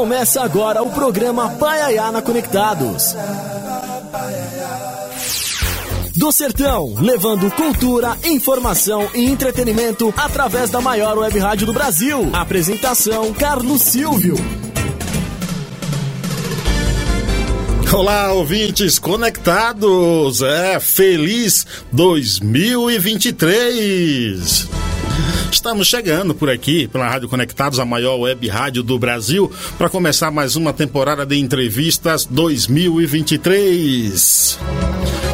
Começa agora o programa Paiayana Conectados. Do Sertão, levando cultura, informação e entretenimento através da maior web rádio do Brasil. Apresentação: Carlos Silvio. Olá, ouvintes conectados! É feliz 2023! Estamos chegando por aqui pela Rádio Conectados, a maior web rádio do Brasil, para começar mais uma temporada de entrevistas 2023.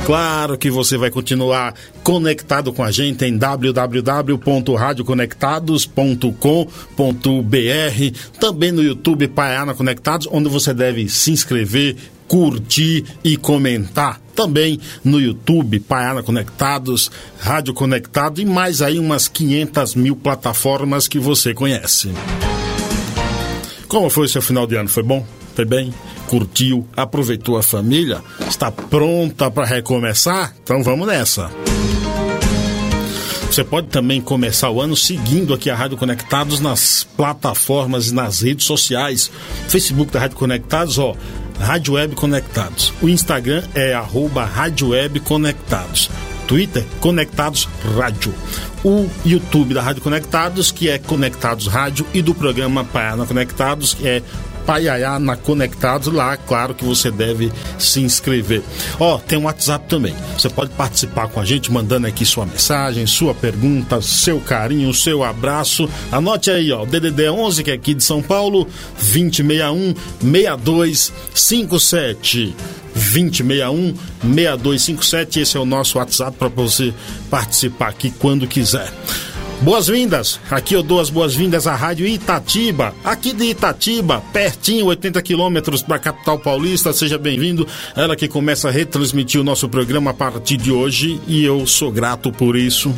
Claro que você vai continuar conectado com a gente em www.radioconectados.com.br, também no YouTube Paiana Conectados, onde você deve se inscrever, curtir e comentar. Também no YouTube, Paiana Conectados, Rádio Conectado e mais aí umas 500 mil plataformas que você conhece. Como foi o seu final de ano? Foi bom? Foi bem? Curtiu? Aproveitou a família? Está pronta para recomeçar? Então vamos nessa. Você pode também começar o ano seguindo aqui a Rádio Conectados nas plataformas e nas redes sociais. Facebook da Rádio Conectados, ó, Rádio Web Conectados. O Instagram é arroba Rádio Web Conectados. Twitter, Conectados Rádio. O YouTube da Rádio Conectados, que é Conectados Rádio, e do programa Paiana Conectados, que é Paiaiá na Conectados. Lá, claro que você deve se inscrever. Ó, oh, tem um WhatsApp também. Você pode participar com a gente mandando aqui sua mensagem, sua pergunta, seu carinho, seu abraço. Anote aí, ó, DDD 11 que é aqui de São Paulo, 2061 6257. 2061 6257. Esse é o nosso WhatsApp para você participar aqui quando quiser. Boas-vindas! Aqui eu dou as boas-vindas à Rádio Itatiba, aqui de Itatiba, pertinho, 80 quilômetros da capital paulista. Seja bem-vindo. Ela que começa a retransmitir o nosso programa a partir de hoje e eu sou grato por isso.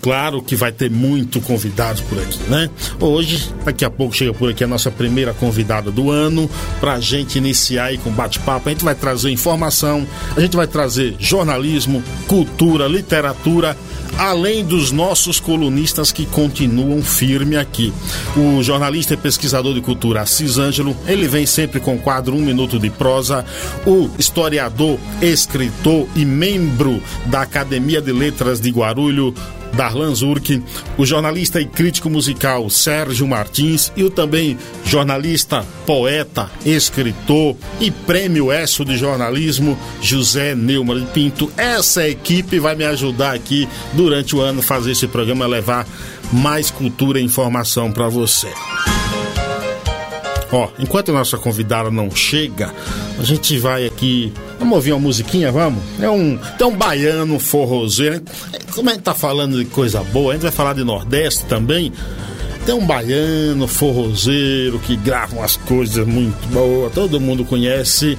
Claro que vai ter muito convidado por aqui, né? Hoje, daqui a pouco chega por aqui a nossa primeira convidada do ano, pra gente iniciar aí com bate-papo. A gente vai trazer informação, a gente vai trazer jornalismo, cultura, literatura, além dos nossos colunistas que continuam firme aqui. O jornalista e pesquisador de cultura Assis Ângelo, ele vem sempre com o quadro Um Minuto de Prosa. O historiador, escritor e membro da Academia de Letras de Guarulho, Darlan Zurk, o jornalista e crítico musical Sérgio Martins e o também jornalista, poeta, escritor e prêmio ESSO de jornalismo José Neumann Pinto. Essa equipe vai me ajudar aqui durante o ano fazer esse programa levar mais cultura e informação para você. Ó, enquanto a nossa convidada não chega, a gente vai aqui. Vamos ouvir uma musiquinha, vamos? É um. Tem um baiano forrozeiro. Como a gente tá falando de coisa boa, a gente vai falar de Nordeste também. Tem um baiano forrozeiro que grava umas coisas muito boas, todo mundo conhece.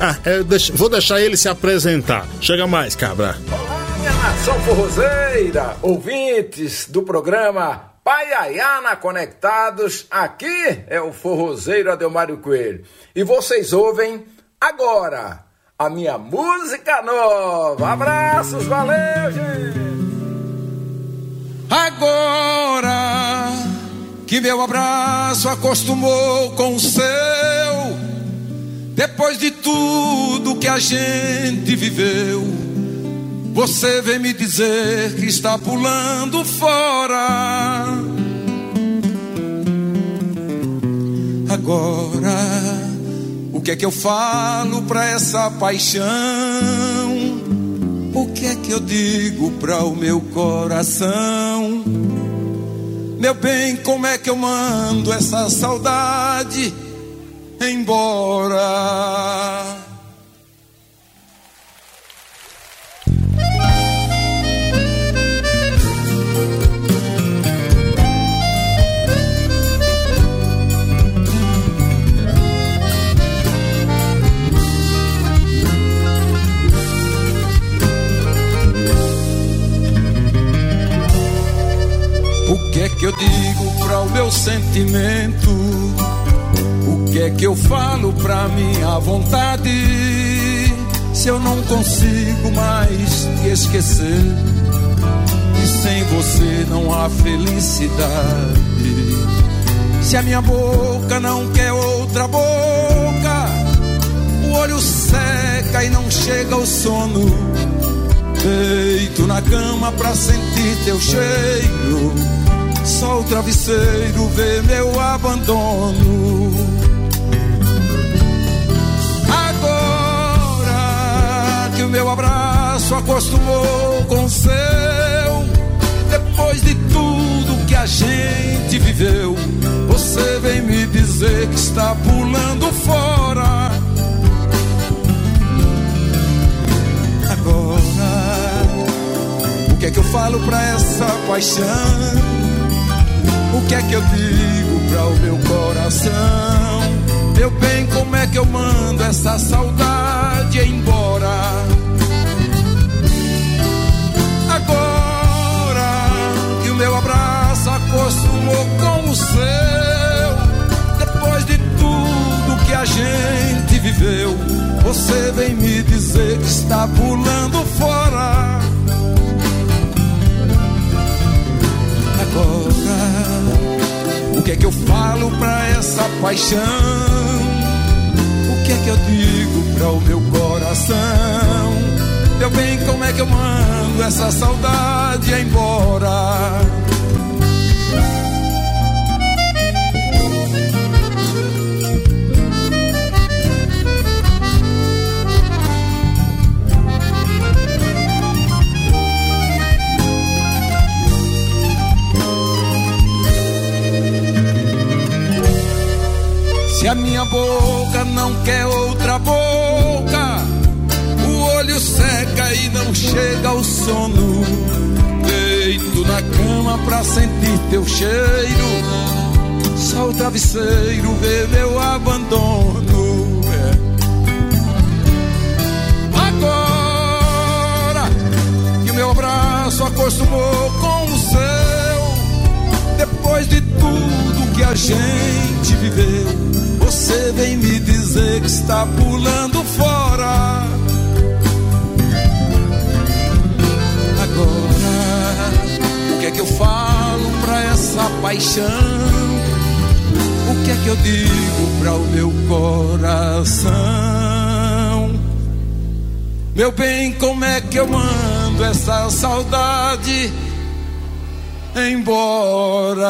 Ah, deixo, vou deixar ele se apresentar. Chega mais, cabra. Olá, minha nação forrozeira, ouvintes do programa Paiaiana Conectados, aqui é o forrozeiro Adelmário Coelho. E vocês ouvem agora a minha música nova. Abraços, valeu, gente! Agora que meu abraço acostumou com o seu, depois de tudo que a gente viveu você vem me dizer que está pulando fora. Agora, o que é que eu falo para essa paixão? O que é que eu digo para o meu coração? Meu bem, como é que eu mando essa saudade embora? Que é que eu digo para o meu sentimento? O que é que eu falo pra minha vontade? Se eu não consigo mais te esquecer, e sem você não há felicidade. Se a minha boca não quer outra boca, o olho seca e não chega o sono. Deito na cama pra sentir teu cheiro. Só o travesseiro vê meu abandono. Agora que o meu abraço acostumou com o seu, depois de tudo que a gente viveu, você vem me dizer que está pulando fora. Agora, o que é que eu falo pra essa paixão? O que é que eu digo para o meu coração? Meu bem, como é que eu mando essa saudade embora? Agora que o meu abraço acostumou com o seu, depois de tudo que a gente viveu, você vem me dizer que está pulando fora. O que é que eu falo pra essa paixão? O que é que eu digo pra o meu coração? Meu bem, como é que eu mando essa saudade embora? Se a minha boca não quer outra boca, o olho seca e não chega ao sono. Deito na cama pra sentir teu cheiro, só o travesseiro vê meu abandono. É. Agora que o meu abraço acostumou com o seu, depois de tudo que a gente viveu você vem me dizer que está pulando fora. Agora, o que é que eu falo pra essa paixão? O que é que eu digo pra o meu coração? Meu bem, como é que eu mando essa saudade embora?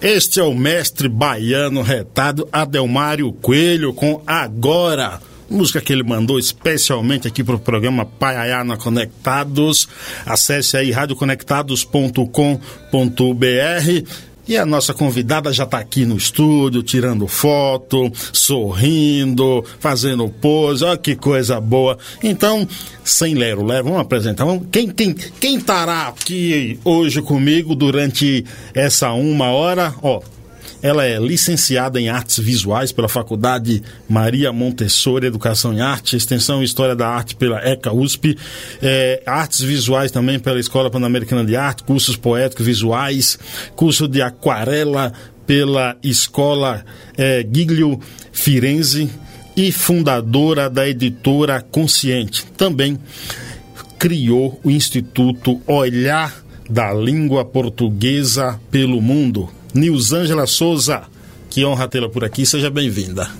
Este é o mestre baiano retado Adelmário Coelho com Agora. Música que ele mandou especialmente aqui para o programa Paiaiana Conectados. Acesse aí radioconectados.com.br e a nossa convidada já está aqui no estúdio, tirando foto, sorrindo, fazendo pose, olha que coisa boa. Então, sem lero, lero, vamos apresentar. Quem, quem, quem estará aqui hoje comigo durante essa uma hora? Ó, ela é licenciada em Artes Visuais pela Faculdade Maria Montessori Educação em Arte, Extensão e História da Arte pela ECA USP, é, Artes Visuais também pela Escola Pan-Americana de Arte, cursos poéticos visuais, curso de aquarela pela Escola é, Giglio Firenze e fundadora da editora Consciente. Também criou o Instituto Olhar da Língua Portuguesa pelo Mundo, Nilzângela Souza. Que honra tê-la por aqui, seja bem-vinda.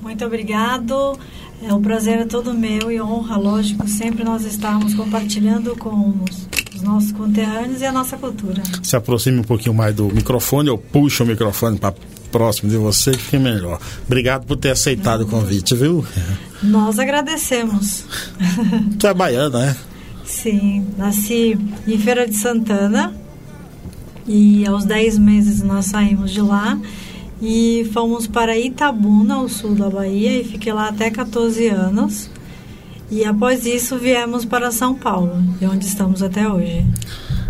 Muito obrigado. É um prazer é todo meu e honra, lógico, sempre nós estarmos compartilhando com os, os nossos conterrâneos e a nossa cultura. Se aproxime um pouquinho mais do microfone, eu puxo o microfone para próximo de você, que fique melhor. Obrigado por ter aceitado o convite, viu? Nós agradecemos. Tu é baiana, né? Sim, nasci em Feira de Santana, e aos 10 meses nós saímos de lá e fomos para Itabuna, ao sul da Bahia, e fiquei lá até 14 anos. E após isso viemos para São Paulo, de onde estamos até hoje.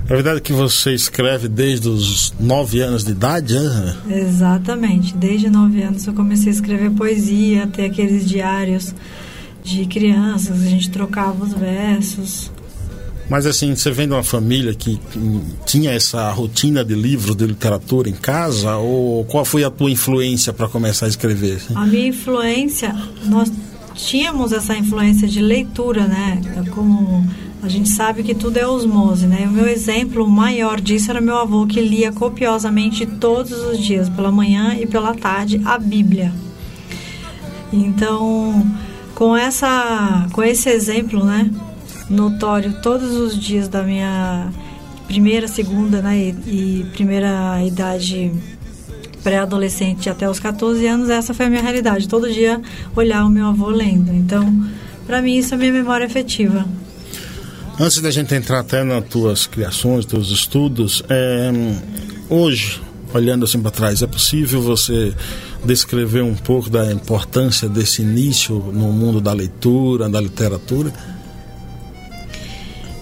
É verdade que você escreve desde os 9 anos de idade, né? Exatamente. Desde 9 anos eu comecei a escrever poesia, ter aqueles diários de crianças, a gente trocava os versos. Mas assim, você vem de uma família que tinha essa rotina de livros de literatura em casa? Ou qual foi a tua influência para começar a escrever? Assim? A minha influência, nós tínhamos essa influência de leitura, né? Como a gente sabe que tudo é osmose, né? O meu exemplo maior disso era meu avô que lia copiosamente todos os dias, pela manhã e pela tarde, a Bíblia. Então, com essa, com esse exemplo, né, notório todos os dias da minha primeira, segunda, né, e, primeira idade pré-adolescente até os 14 anos, essa foi a minha realidade. Todo dia olhar o meu avô lendo. Então, para mim isso é minha memória afetiva. Antes da gente entrar até nas tuas criações, teus estudos, é, hoje, olhando assim para trás, é possível você descrever um pouco da importância desse início no mundo da leitura, da literatura?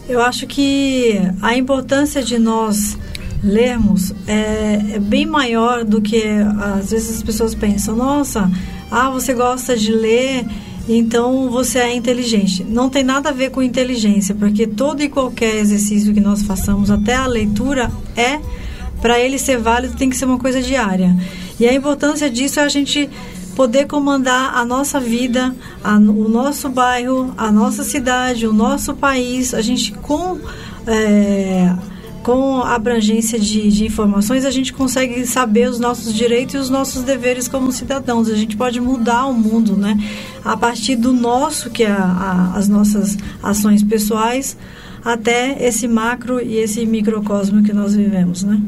Eu acho que a importância de nós lermos é, é, bem maior do que às vezes as pessoas pensam. Nossa, ah, você gosta de ler, então você é inteligente. Não tem nada a ver com inteligência, porque todo e qualquer exercício que nós façamos, até a leitura, é para ele ser válido tem que ser uma coisa diária. E a importância disso é a gente poder comandar a nossa vida, a, o nosso bairro, a nossa cidade, o nosso país, a gente com é, com abrangência de, de, informações, a gente consegue saber os nossos direitos e os nossos deveres como cidadãos. A gente pode mudar o mundo, né? A partir do nosso, que é a, a, as nossas ações pessoais, até esse macro e esse microcosmo que nós vivemos, né?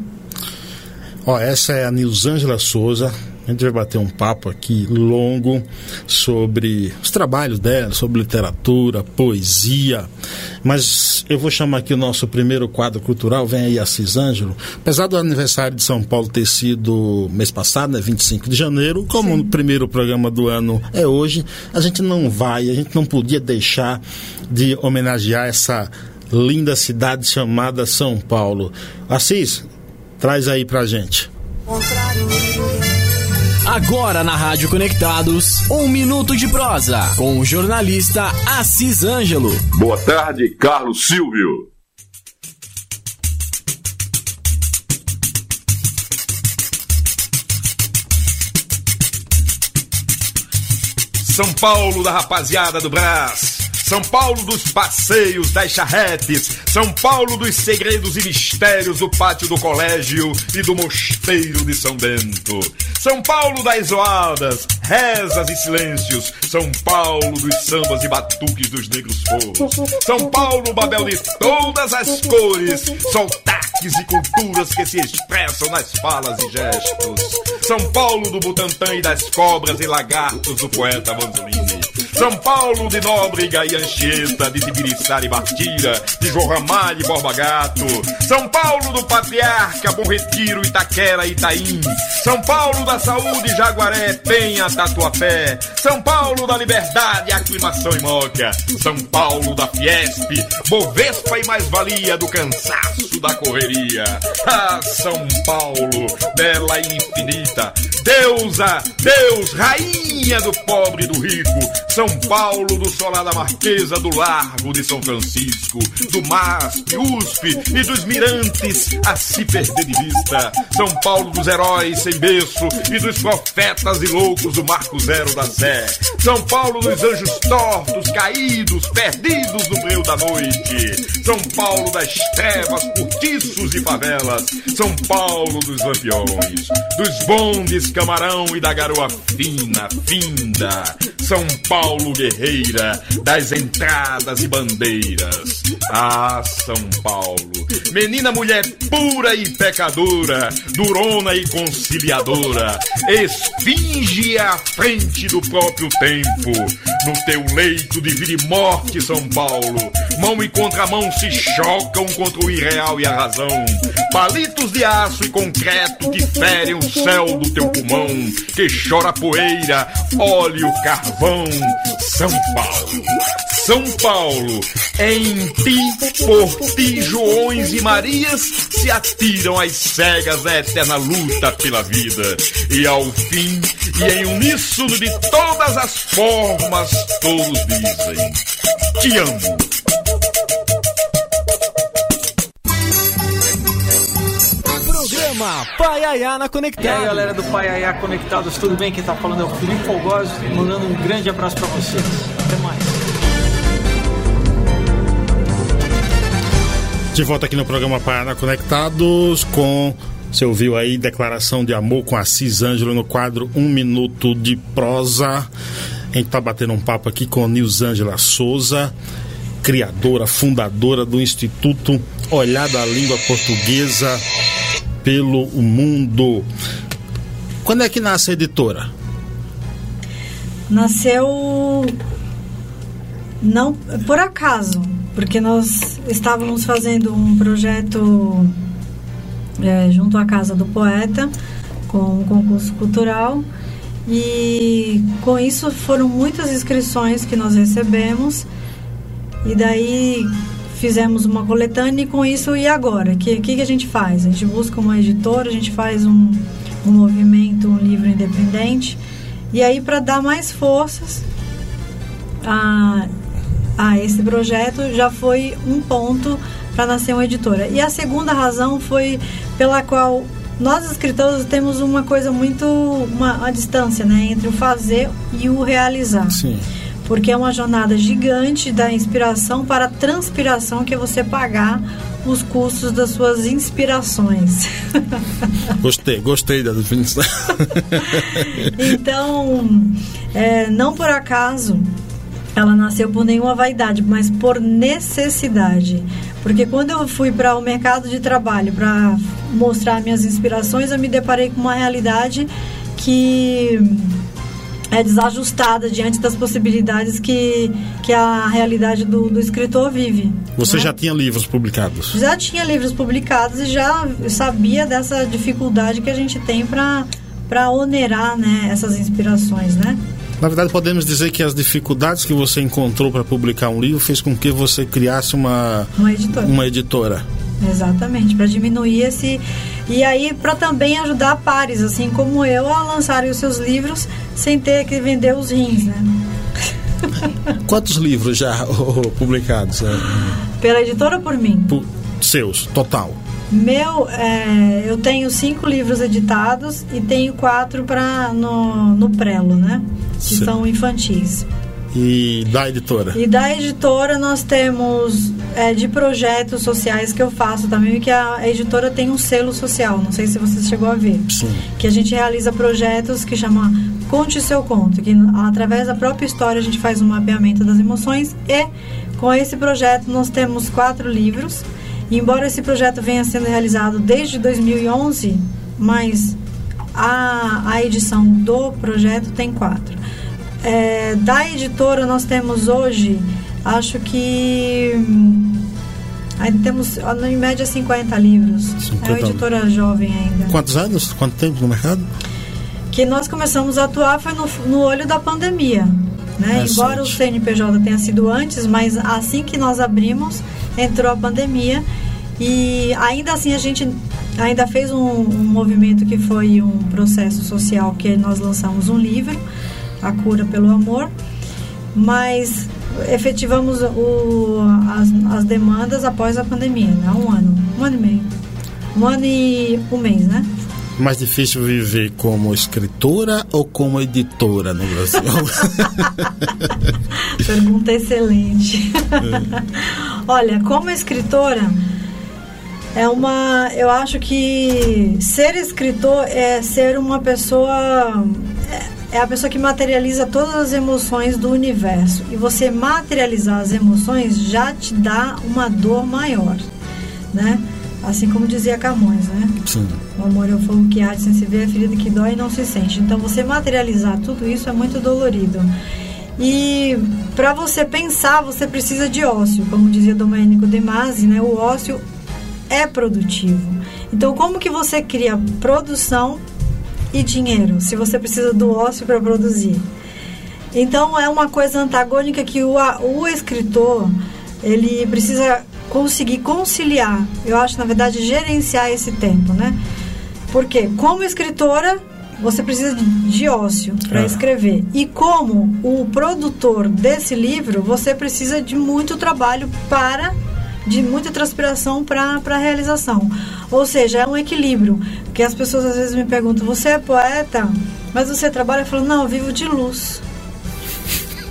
Ó, essa é a Nilzângela Souza. A gente vai bater um papo aqui longo sobre os trabalhos dela, sobre literatura, poesia. Mas eu vou chamar aqui o nosso primeiro quadro cultural, vem aí Assis Ângelo. Apesar do aniversário de São Paulo ter sido mês passado, né, 25 de janeiro, como Sim. o primeiro programa do ano é hoje, a gente não vai, a gente não podia deixar de homenagear essa linda cidade chamada São Paulo. Assis, Traz aí pra gente. Agora na Rádio Conectados, um minuto de prosa com o jornalista Assis Ângelo. Boa tarde, Carlos Silvio. São Paulo da rapaziada do Brás. São Paulo dos passeios, das charretes, São Paulo dos segredos e mistérios do pátio do colégio e do mosteiro de São Bento. São Paulo das zoadas, rezas e silêncios, São Paulo dos sambas e batuques dos negros foros. São Paulo, Babel de todas as cores, sotaques e culturas que se expressam nas falas e gestos. São Paulo do Butantã e das cobras e lagartos do poeta Manzolini. São Paulo de Nóbrega e Anchieta, de Tibiriçara e Bartira, de João e Borba Gato. São Paulo do Patriarca, Bom Retiro, Itaquera e Itaim. São Paulo da Saúde, Jaguaré, Penha, Tatuapé. São Paulo da Liberdade, Aclimação e Moca. São Paulo da Fiesp, Bovespa e mais-valia do cansaço da correria. Ah, São Paulo, bela e infinita. Deusa, Deus, rainha do pobre e do rico. São Paulo, do Solar da Marquesa, do Largo de São Francisco, do MASP, USP e dos mirantes a se perder de vista. São Paulo dos heróis sem berço e dos profetas e loucos do Marco Zero da Sé. São Paulo dos anjos tortos, caídos, perdidos no breu da noite. São Paulo das trevas, cortiços e favelas. São Paulo dos lampiões, dos bondes camarão e da garoa fina, finda. São Paulo Guerreira, das entradas e bandeiras. Ah, São Paulo, menina mulher pura e pecadora, durona e conciliadora, esfinge à frente do próprio tempo. No teu leito de vida e morte, São Paulo, mão e contramão se chocam contra o irreal e a razão. Palitos de aço e concreto que ferem o céu do teu pulmão, que chora poeira, óleo, carvão, são Paulo. São Paulo, em ti, por ti, Joões e Marias se atiram as cegas da eterna luta pela vida. E ao fim, e em uníssono de todas as formas, todos dizem: Te amo. Programa Paiaiana Conectados. E aí, galera do Paiaiá Conectados, tudo bem? Quem tá falando é o Felipe Fogoso, mandando um grande abraço para vocês. Até mais. De volta aqui no programa Paiaiana Conectados com você ouviu aí declaração de amor com Assis Ângelo no quadro Um Minuto de Prosa. A gente tá batendo um papo aqui com Nilzângela Souza, criadora, fundadora do Instituto Olhar da Língua Portuguesa pelo Mundo. Quando é que nasce a editora? Nasceu não por acaso, porque nós estávamos fazendo um projeto é, junto à Casa do Poeta, com um concurso cultural. E com isso foram muitas inscrições que nós recebemos. E daí fizemos uma coletânea e com isso e agora? O que, que, que, a gente faz? A gente busca uma editora, a gente faz um, um movimento, um livro independente. E aí para dar mais forças a, a esse projeto já foi um ponto para nascer uma editora. E a segunda razão foi pela qual nós escritores temos uma coisa muito uma, uma distância, né, entre o fazer e o realizar. Sim. Porque é uma jornada gigante da inspiração para a transpiração que é você pagar os custos das suas inspirações. Gostei, gostei da definição. então, é, não por acaso ela nasceu por nenhuma vaidade, mas por necessidade. Porque quando eu fui para o mercado de trabalho para mostrar minhas inspirações, eu me deparei com uma realidade que é desajustada diante das possibilidades que, que a realidade do, do escritor vive. Você né? já tinha livros publicados? Já tinha livros publicados e já sabia dessa dificuldade que a gente tem para onerar né, essas inspirações, né? Na verdade, podemos dizer que as dificuldades que você encontrou para publicar um livro fez com que você criasse uma, uma editora. Uma editora. Exatamente, para diminuir esse. E aí, para também ajudar pares, assim como eu, a lançarem os seus livros sem ter que vender os rins, né? Quantos livros já oh, publicados? Né? Pela editora ou por mim? Por seus, total. Meu, é, eu tenho cinco livros editados e tenho quatro para no, no prelo, né? Que Sim. são infantis. E da editora? E da editora nós temos é, de projetos sociais que eu faço também, que a editora tem um selo social, não sei se você chegou a ver. Sim. Que a gente realiza projetos que chama Conte Seu Conto, que através da própria história a gente faz um mapeamento das emoções e com esse projeto nós temos quatro livros e embora esse projeto venha sendo realizado desde 2011, mas a, a edição do projeto tem quatro. É, da editora nós temos hoje, acho que Aí temos, em média, 50 livros. 50 é uma editora jovem ainda. Quantos anos? Quanto tempo no mercado? Que nós começamos a atuar foi no, no olho da pandemia. Né? É Embora o CNPJ tenha sido antes, mas assim que nós abrimos, entrou a pandemia e ainda assim a gente ainda fez um, um, movimento que foi um processo social que nós lançamos um livro, A Cura pelo Amor, mas efetivamos o, as, as demandas após a pandemia, né? um ano, um ano e meio. Um ano e um mês, né? Mais difícil viver como escritora ou como editora no Brasil? Pergunta excelente. É. Olha, como escritora, é uma. Eu acho que ser escritor é ser uma pessoa. É, é a pessoa que materializa todas as emoções do universo. E você materializar as emoções já te dá uma dor maior, né? Assim como dizia Camões, né? Sim. O amor é o fogo que arde sem se ver, a ferida que dói e não se sente. Então, você materializar tudo isso é muito dolorido. E para você pensar, você precisa de ócio, como dizia Domênico De Masi, né? O ócio é produtivo. Então, como que você cria produção e dinheiro, se você precisa do ócio para produzir? Então, é uma coisa antagônica que o, o escritor ele precisa conseguir conciliar. Eu acho, na verdade, gerenciar esse tempo, né? Porque, como escritora, você precisa de ócio para é. escrever. E como o produtor desse livro, você precisa de muito trabalho para de muita transpiração para a realização. Ou seja, é um equilíbrio. Que as pessoas às vezes me perguntam: você é poeta, mas você trabalha? Eu falo: não, eu vivo de luz.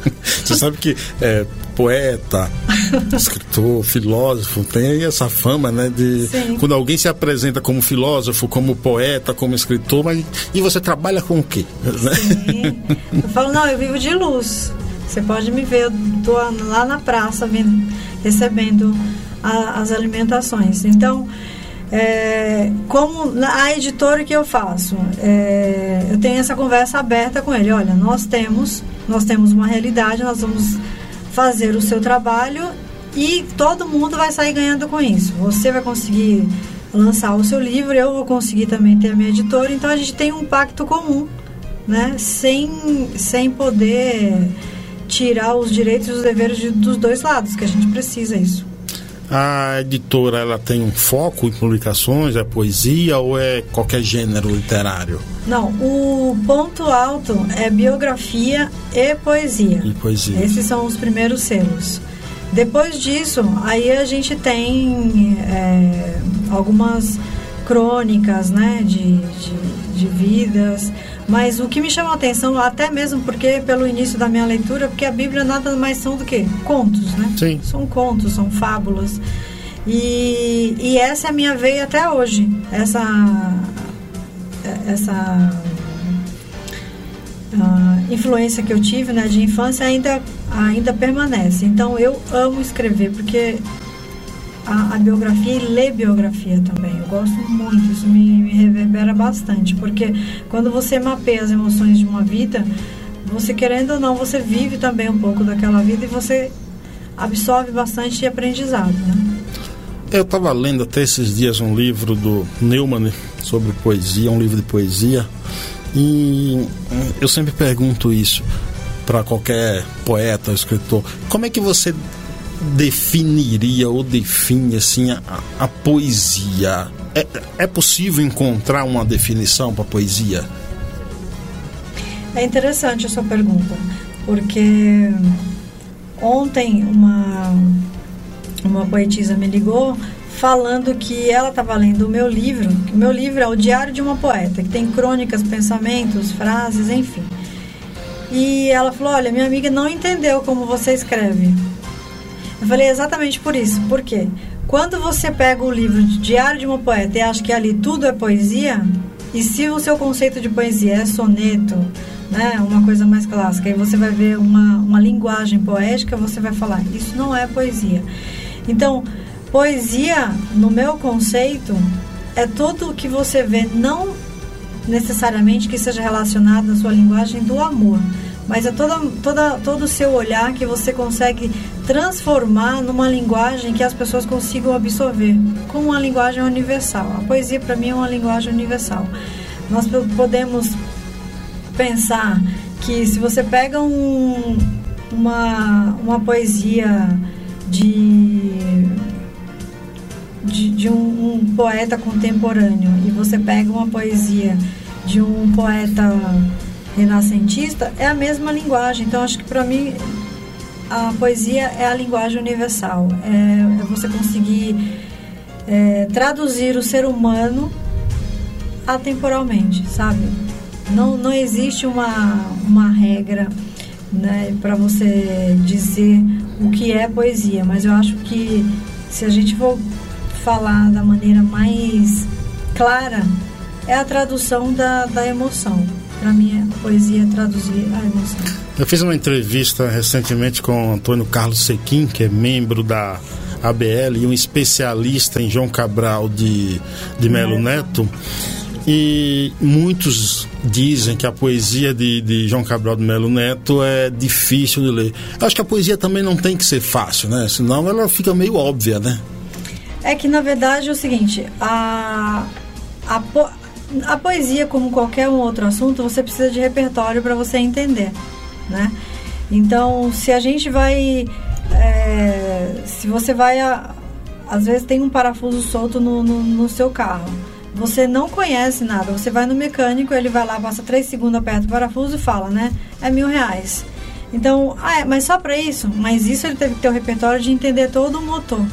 Você sabe que é, poeta, escritor, filósofo, tem essa fama, né? De Sim. quando alguém se apresenta como filósofo, como poeta, como escritor, mas e você trabalha com o quê? Sim. Eu falo, não, eu vivo de luz. Você pode me ver, eu tô lá na praça vindo, recebendo a, as alimentações. Então, é, como a editora que eu faço, é, eu tenho essa conversa aberta com ele. Olha, nós temos, nós temos uma realidade, nós vamos fazer o seu trabalho e todo mundo vai sair ganhando com isso. Você vai conseguir lançar o seu livro, eu vou conseguir também ter a minha editora, então a gente tem um pacto comum, né? Sem, sem poder tirar os direitos e os deveres de, dos dois lados, que a gente precisa isso. A editora ela tem um foco em publicações, é poesia ou é qualquer gênero literário? Não, o ponto alto é biografia e poesia. E poesia. Esses são os primeiros selos. Depois disso, aí a gente tem é, algumas crônicas, né, de, de, de vidas, mas o que me chamou a atenção, até mesmo porque pelo início da minha leitura, porque a Bíblia nada mais são do que contos, né? Sim. São contos, são fábulas. E, e essa é a minha veia até hoje. Essa essa uh, influência que eu tive né, de infância ainda, ainda permanece. Então eu amo escrever, porque a, a, biografia e ler biografia também. Eu gosto muito, isso me, me, reverbera bastante, porque quando você mapeia as emoções de uma vida, você querendo ou não, você vive também um pouco daquela vida e você absorve bastante aprendizado, né? Eu estava lendo até esses dias um livro do Neumann sobre poesia, um livro de poesia, e eu sempre pergunto isso para qualquer poeta escritor: como é que você definiria ou define assim a, a poesia? É, é possível encontrar uma definição para poesia? É interessante a sua pergunta, porque ontem uma uma poetisa me ligou falando que ela estava lendo o meu livro, que o meu livro é o Diário de uma Poeta, que tem crônicas, pensamentos, frases, enfim. E ela falou: Olha, minha amiga não entendeu como você escreve. Eu falei exatamente por isso. Por quê? Quando você pega o livro de Diário de uma Poeta e acha que ali tudo é poesia, e se o seu conceito de poesia é soneto, né, uma coisa mais clássica, e você vai ver uma, uma linguagem poética, você vai falar: Isso não é poesia. Então, poesia, no meu conceito, é tudo o que você vê, não necessariamente que seja relacionado na sua linguagem do amor mas é toda, toda, todo o seu olhar que você consegue transformar numa linguagem que as pessoas consigam absorver, como uma linguagem universal. A poesia, para mim, é uma linguagem universal. Nós podemos pensar que se você pega um, uma, uma poesia de, de, de um, um poeta contemporâneo e você pega uma poesia de um poeta renascentista, é a mesma linguagem. Então, acho que para mim a poesia é a linguagem universal. É, é você conseguir é, traduzir o ser humano atemporalmente, sabe? Não, não existe uma, uma regra né, para você dizer o que é poesia, mas eu acho que se a gente for falar da maneira mais clara, é a tradução da, da emoção. Para mim, a poesia é traduzir a emoção. Eu fiz uma entrevista recentemente com Antônio Carlos Sequim, que é membro da ABL e um especialista em João Cabral de, de Melo Neto. E muitos dizem que a poesia de, de João Cabral de Melo Neto é difícil de ler. Eu acho que a poesia também não tem que ser fácil, né? Senão ela fica meio óbvia, né? É que na verdade é o seguinte, a, a, a poesia, como qualquer um outro assunto, você precisa de repertório para você entender, né? Então, se a gente vai, é, se você vai, a, às vezes tem um parafuso solto no, no, no, seu carro, você não conhece nada, você vai no mecânico, ele vai lá, passa três segundos, aperta o parafuso e fala, né? É mil reais. Então, ah, é, mas só para isso? Mas isso ele teve que ter o repertório de entender todo o motor.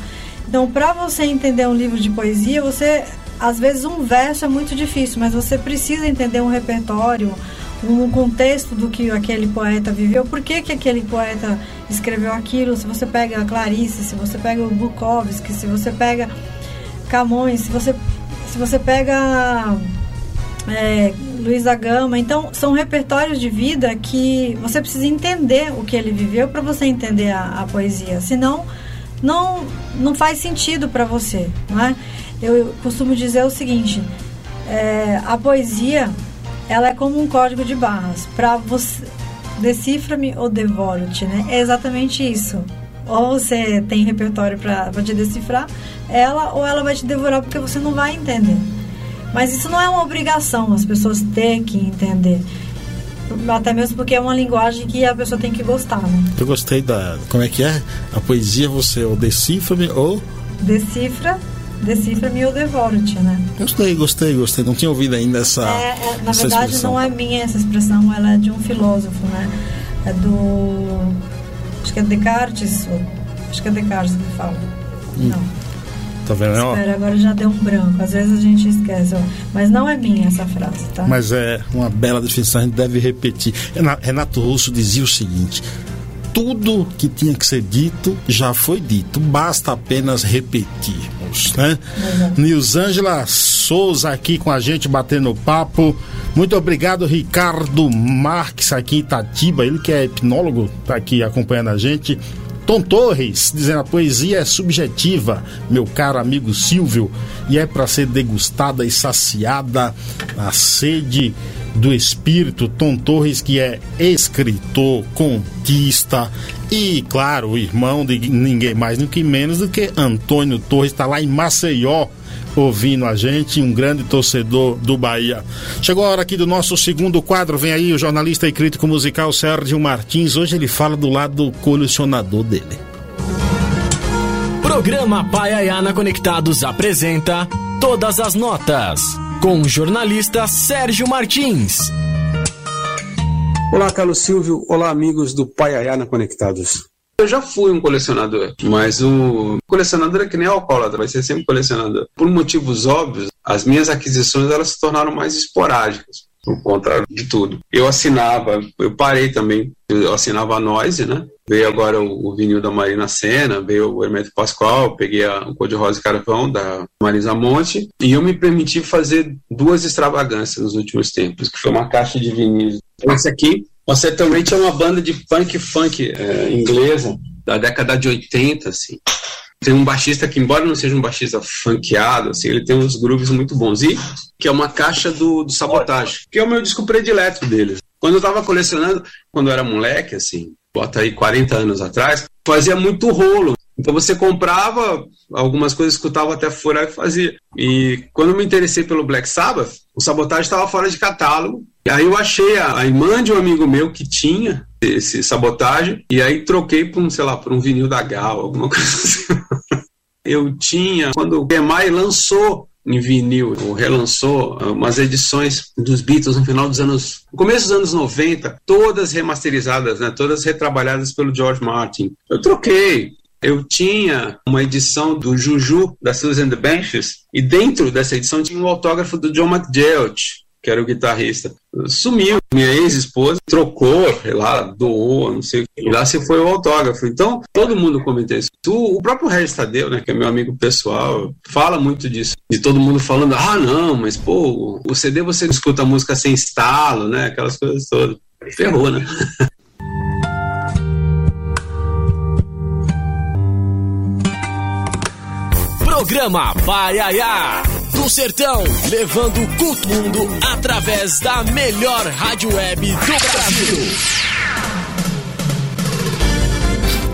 Então, para você entender um livro de poesia, você às vezes um verso é muito difícil, mas você precisa entender um repertório, um contexto do que aquele poeta viveu, por que, que aquele poeta escreveu aquilo. Se você pega a Clarice, se você pega o Bukowski, se você pega Camões, se você, se você pega é, Luiz da Gama. Então, são repertórios de vida que você precisa entender o que ele viveu para você entender a, a, poesia. Senão, não, não faz sentido para você. Não é? Eu costumo dizer o seguinte: é, a poesia ela é como um código de barras. Para você. Decifra-me ou devoro-te, né? É exatamente isso. Ou você tem repertório para te decifrar ela, ou ela vai te devorar porque você não vai entender. Mas isso não é uma obrigação, as pessoas têm que entender. Até mesmo porque é uma linguagem que a pessoa tem que gostar, né? Eu gostei da. Como é que é? A poesia você ou decifra-me ou. Decifra, decifra-me ou devoro-te, né? Gostei, gostei, gostei. Não tinha ouvido ainda essa. É, é, na essa verdade, expressão. não é minha essa expressão, ela é de um filósofo, né? É do. Acho que é Descartes. Acho que é Descartes que fala. Hum. Não. Tá vendo? Espera, agora já deu um branco. Às vezes a gente esquece. Ó. Mas não é minha essa frase, tá? Mas é uma bela definição, a gente deve repetir. Renato Russo dizia o seguinte: tudo que tinha que ser dito já foi dito, basta apenas repetirmos, né? Nilzângela Souza aqui com a gente batendo papo. Muito obrigado, Ricardo Marques aqui em Itatiba, ele que é hipnólogo, tá aqui acompanhando a gente. Tom Torres, dizendo a poesia é subjetiva, meu caro amigo Silvio, e é para ser degustada e saciada a sede do espírito. Tom Torres, que é escritor, contista e, claro, irmão de ninguém mais, que menos do que Antônio Torres, está lá em Maceió ouvindo a gente, um grande torcedor do Bahia. Chegou a hora aqui do nosso segundo quadro, vem aí o jornalista e crítico musical Sérgio Martins. Hoje ele fala do lado colecionador dele. Programa Paiaiana Conectados apresenta Todas as Notas, com o jornalista Sérgio Martins. Olá, Carlos Silvio. Olá, amigos do Paiaiana Conectados. Eu já fui um colecionador, mas o colecionador é que nem alcoólatra, vai ser sempre colecionador. Por motivos óbvios, as minhas aquisições elas se tornaram mais esporádicas, por conta de tudo. Eu assinava, eu parei também, eu assinava a Noise, né? Veio agora o, o vinil da Marina Senna, veio o Hermeto Pascoal, peguei a, o Cor de Rosa e Carvão da Marisa Monte, e eu me permiti fazer duas extravagâncias nos últimos tempos, que foi uma caixa de vinil. Esse aqui você também tinha uma banda de punk funk é, inglesa da década de 80, assim. Tem um baixista que, embora não seja um baixista funkeado, assim, ele tem uns grooves muito bons. E que é uma caixa do, do Sabotage, que é o meu disco predileto deles. Quando eu tava colecionando, quando eu era moleque, assim, bota aí 40 anos atrás, fazia muito rolo. Então você comprava algumas coisas, escutava até furar e fazia. E quando eu me interessei pelo Black Sabbath, o Sabotage estava fora de catálogo aí eu achei a, a irmã de um amigo meu que tinha esse sabotagem, e aí troquei por um, sei lá, por um vinil da Gal, alguma coisa assim. eu tinha, quando o EMI lançou em vinil, ou relançou umas edições dos Beatles no final dos anos, no começo dos anos 90, todas remasterizadas, né, todas retrabalhadas pelo George Martin. Eu troquei, eu tinha uma edição do Juju, da Susan the Benches, e dentro dessa edição tinha um autógrafo do John McGeoch, que era o guitarrista, sumiu. Minha ex-esposa trocou, sei lá, doou, não sei. E lá se foi o autógrafo. Então, todo mundo comenta isso. O próprio Regis Tadeu, né, que é meu amigo pessoal, fala muito disso. De todo mundo falando, ah, não, mas pô, o CD você escuta a música sem estalo, né, aquelas coisas todas. Ferrou, né? Programa Paiaiá do Sertão, levando o culto mundo através da melhor rádio web do Brasil.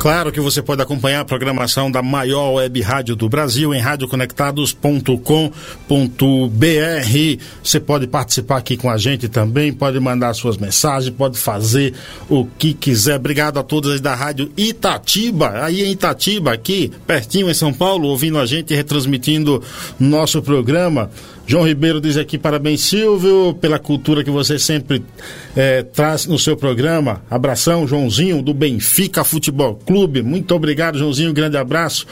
Claro que você pode acompanhar a programação da maior web rádio do Brasil em radioconectados.com.br. Você pode participar aqui com a gente também, pode mandar suas mensagens, pode fazer o que quiser. Obrigado a todos da Rádio Itatiba, aí em Itatiba, aqui, pertinho em São Paulo, ouvindo a gente e retransmitindo nosso programa. João Ribeiro diz aqui: parabéns, Silvio, pela cultura que você sempre é, traz no seu programa. Abração, Joãozinho, do Benfica Futebol Clube. Muito obrigado, Joãozinho. grande abraço.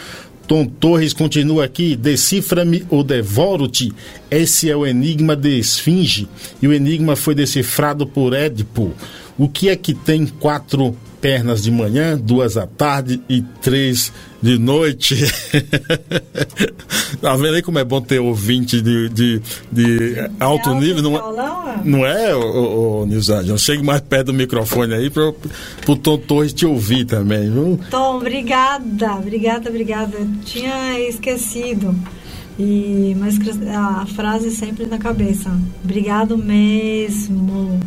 Tom Torres continua aqui. Decifra-me ou devoro-te. Esse é o enigma de Esfinge. E o enigma foi decifrado por Édipo. O que é que tem quatro pernas de manhã, duas à tarde e três de noite. tá vendo aí como é bom ter ouvinte de, de, de alto nível? Não, é, não é, ô, ô, Nilzade? Chegue mais perto do microfone aí para o Tom Torres te ouvir também, viu? Tom, obrigada, obrigada, obrigada. Eu tinha esquecido. E, mas a frase sempre na cabeça. Obrigado mesmo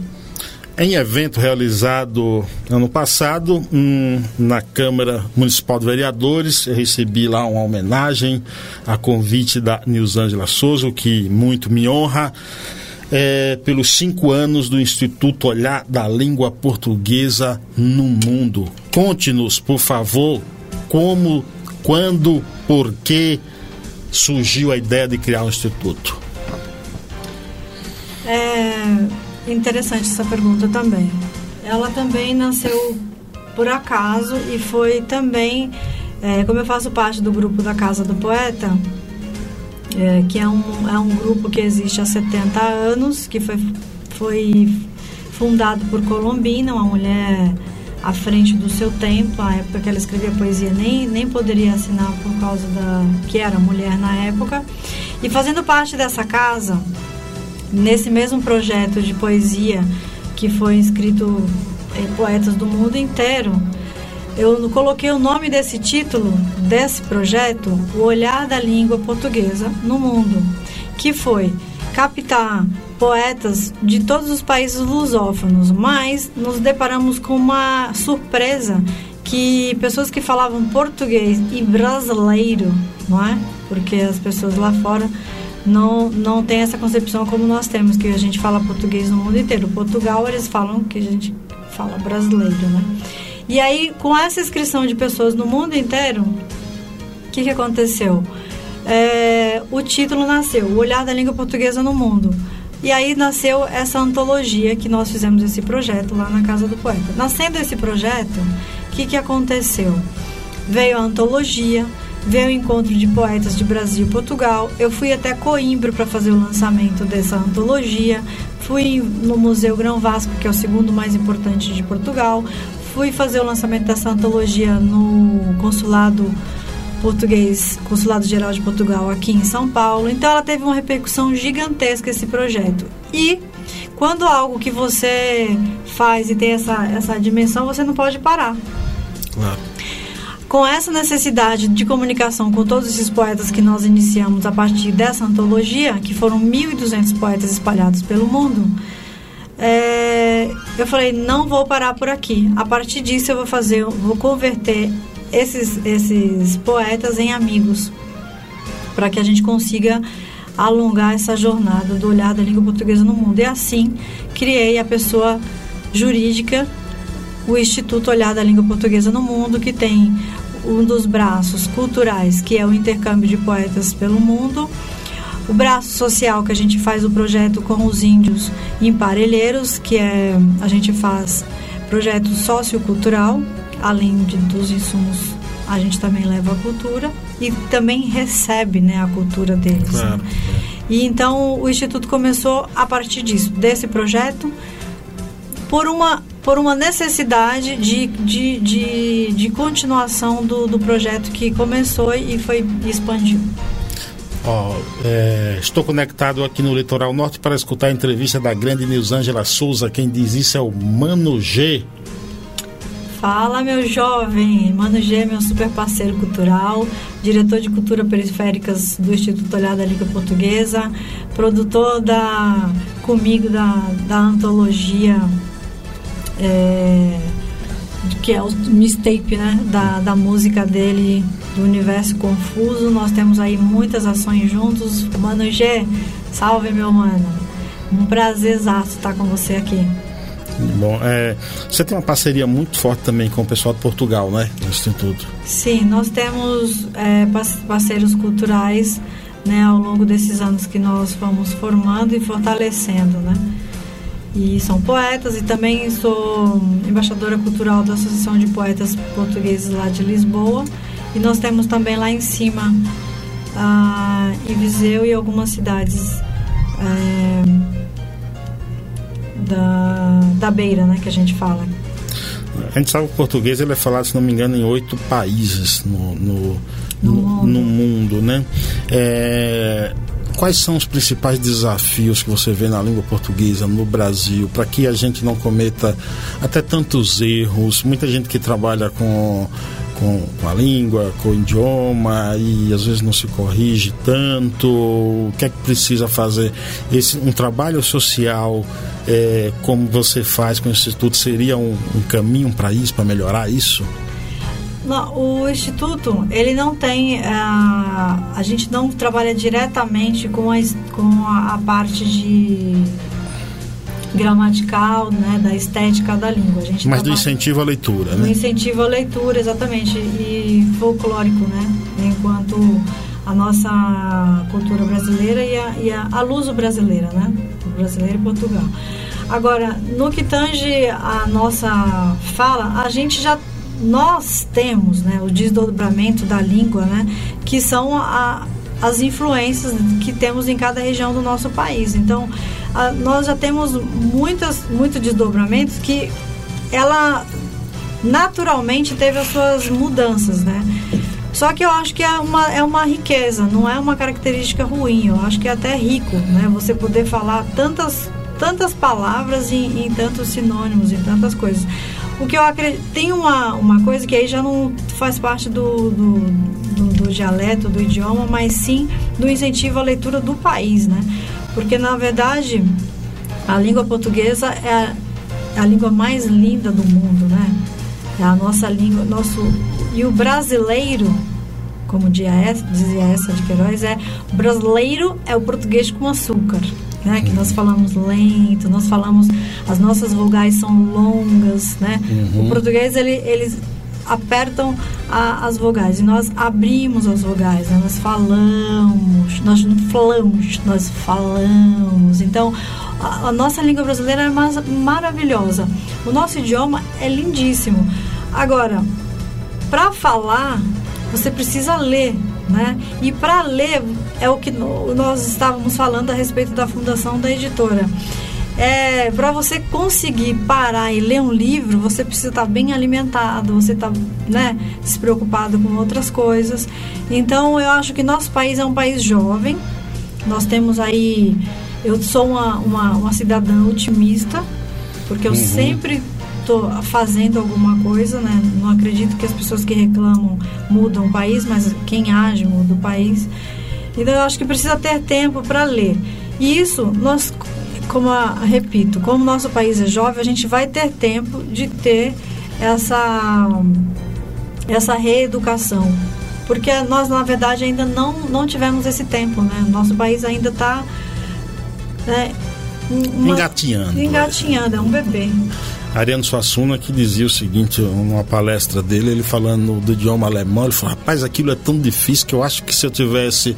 em evento realizado ano passado hum, na Câmara Municipal de Vereadores, eu recebi lá uma homenagem a convite da Nilzângela Souza, o que muito me honra. É, pelos cinco anos do Instituto Olhar da Língua Portuguesa no Mundo. Conte-nos, por favor, como, quando, por que surgiu a ideia de criar o um Instituto. É, Interessante essa pergunta também. Ela também nasceu por acaso e foi também, é, como eu faço parte do grupo da Casa do Poeta, é, que é um, é um grupo que existe há 70 anos, que foi, foi fundado por Colombina, uma mulher à frente do seu tempo, a época que ela escrevia poesia nem, nem poderia assinar por causa da que era mulher na época. E fazendo parte dessa casa, nesse mesmo projeto de poesia que foi escrito em poetas do mundo inteiro, eu coloquei o nome desse título desse projeto, O Olhar da Língua Portuguesa no Mundo, que foi captar poetas de todos os países lusófonos, mas nos deparamos com uma surpresa que pessoas que falavam português e brasileiro, não é? Porque as pessoas lá fora não, não tem essa concepção como nós temos, que a gente fala português no mundo inteiro. Portugal, eles falam que a gente fala brasileiro, né? E aí, com essa inscrição de pessoas no mundo inteiro, o que, que aconteceu? É, o título nasceu, O Olhar da Língua Portuguesa no Mundo. E aí nasceu essa antologia que nós fizemos esse projeto lá na Casa do Poeta. Nascendo esse projeto, o que, que aconteceu? Veio a antologia, veio o encontro de poetas de Brasil e Portugal. Eu fui até Coimbra para fazer o lançamento dessa antologia. Fui no Museu Grão Vasco, que é o segundo mais importante de Portugal. Fui fazer o lançamento dessa antologia no consulado português, Consulado Geral de Portugal aqui em São Paulo. Então ela teve uma repercussão gigantesca esse projeto. E quando algo que você faz e tem essa, essa dimensão, você não pode parar. Claro. Com essa necessidade de comunicação com todos esses poetas que nós iniciamos a partir dessa antologia, que foram 1.200 poetas espalhados pelo mundo, é, eu falei, não vou parar por aqui. A partir disso eu vou fazer, vou converter esses, esses poetas em amigos, para que a gente consiga alongar essa jornada do olhar da língua portuguesa no mundo. E assim criei a pessoa jurídica, o Instituto Olhar da Língua Portuguesa no Mundo, que tem um dos braços culturais, que é o intercâmbio de poetas pelo mundo, o braço social, que a gente faz o projeto com os índios em Parelheiros, que é a gente faz projeto sociocultural, além de, dos insumos, a gente também leva a cultura e também recebe né, a cultura deles. Claro. Né? E então o Instituto começou a partir disso, desse projeto, por uma por uma necessidade de, de, de, de continuação do, do projeto que começou e foi expandiu. Oh, é, estou conectado aqui no Litoral Norte para escutar a entrevista da grande Nilzângela Souza. Quem diz isso é o Mano G. Fala, meu jovem! Mano G, meu super parceiro cultural, diretor de cultura periféricas do Instituto Olhar da Liga Portuguesa, produtor da comigo da, da antologia é, que é o mistape né, da, da música dele, do Universo Confuso. Nós temos aí muitas ações juntos. Mano G, salve meu mano. Um prazer estar com você aqui. Bom, é, você tem uma parceria muito forte também com o pessoal de Portugal, né? Instituto. Sim, nós temos é, parceiros culturais né, ao longo desses anos que nós fomos formando e fortalecendo, né? E são poetas e também sou embaixadora cultural da Associação de Poetas Portugueses lá de Lisboa E nós temos também lá em cima, ah, em Viseu e algumas cidades é, da, da beira, né, que a gente fala. A gente sabe que o português ele é falado, se não me engano, em oito países no, no, no, mundo. no mundo, né? É, quais são os principais desafios que você vê na língua portuguesa no Brasil para que a gente não cometa até tantos erros? Muita gente que trabalha com com, com, a língua, com o idioma e às vezes não se corrige tanto. O que é que precisa fazer? Esse, um trabalho social é, como você faz com o Instituto seria um, um caminho para isso, para melhorar isso? Não, o Instituto, ele não tem. Uh, a gente não trabalha diretamente com a, com a, a parte de gramatical, né, da estética da língua. A gente Mas do incentivo à leitura, né? Do incentivo à leitura, exatamente, e folclórico, né? Enquanto a nossa cultura brasileira e a, e a, a luso brasileira, né? Brasileira e Portugal. Agora, no que tange a nossa fala, a gente já nós temos, né, o desdobramento da língua, né, que são a, as influências que temos em cada região do nosso país. Então, a, nós já temos muitas, muitos desdobramentos que ela naturalmente teve as suas mudanças, né? Só que eu acho que é uma, é uma riqueza, não é uma característica ruim. Eu acho que é até rico, né? Você poder falar tantas, tantas palavras em, em tantos sinônimos, em tantas coisas. O que eu acredito. Tem uma, uma coisa que aí já não faz parte do, do, do, do dialeto, do idioma, mas sim do incentivo à leitura do país, né? Porque na verdade a língua portuguesa é a, a língua mais linda do mundo, né? É a nossa língua, nosso e o brasileiro, como dizia essa de Queiroz, é brasileiro é o português com açúcar né? Que nós falamos lento, nós falamos as nossas vogais são longas, né? Uhum. O português ele, eles apertam a, as vogais e nós abrimos as vogais, né? nós falamos, nós não falamos, nós falamos. Então, a, a nossa língua brasileira é mais, maravilhosa. O nosso idioma é lindíssimo. Agora, para falar, você precisa ler, né? E para ler é o que nós estávamos falando a respeito da fundação da editora. É, para você conseguir parar e ler um livro, você precisa estar bem alimentado, você está né, despreocupado com outras coisas. Então, eu acho que nosso país é um país jovem. Nós temos aí. Eu sou uma, uma, uma cidadã otimista, porque eu uhum. sempre estou fazendo alguma coisa, né? Não acredito que as pessoas que reclamam mudam o país, mas quem age muda o país. Então eu acho que precisa ter tempo para ler. E isso nós, como a, repito, como nosso país é jovem, a gente vai ter tempo de ter essa essa reeducação, porque nós na verdade ainda não não tivemos esse tempo, né? Nosso país ainda está né, engatinhando. Engatinhando, é um bebê. Ariano Suassuna que dizia o seguinte, numa palestra dele, ele falando do idioma alemão, ele falou, rapaz, aquilo é tão difícil que eu acho que se eu tivesse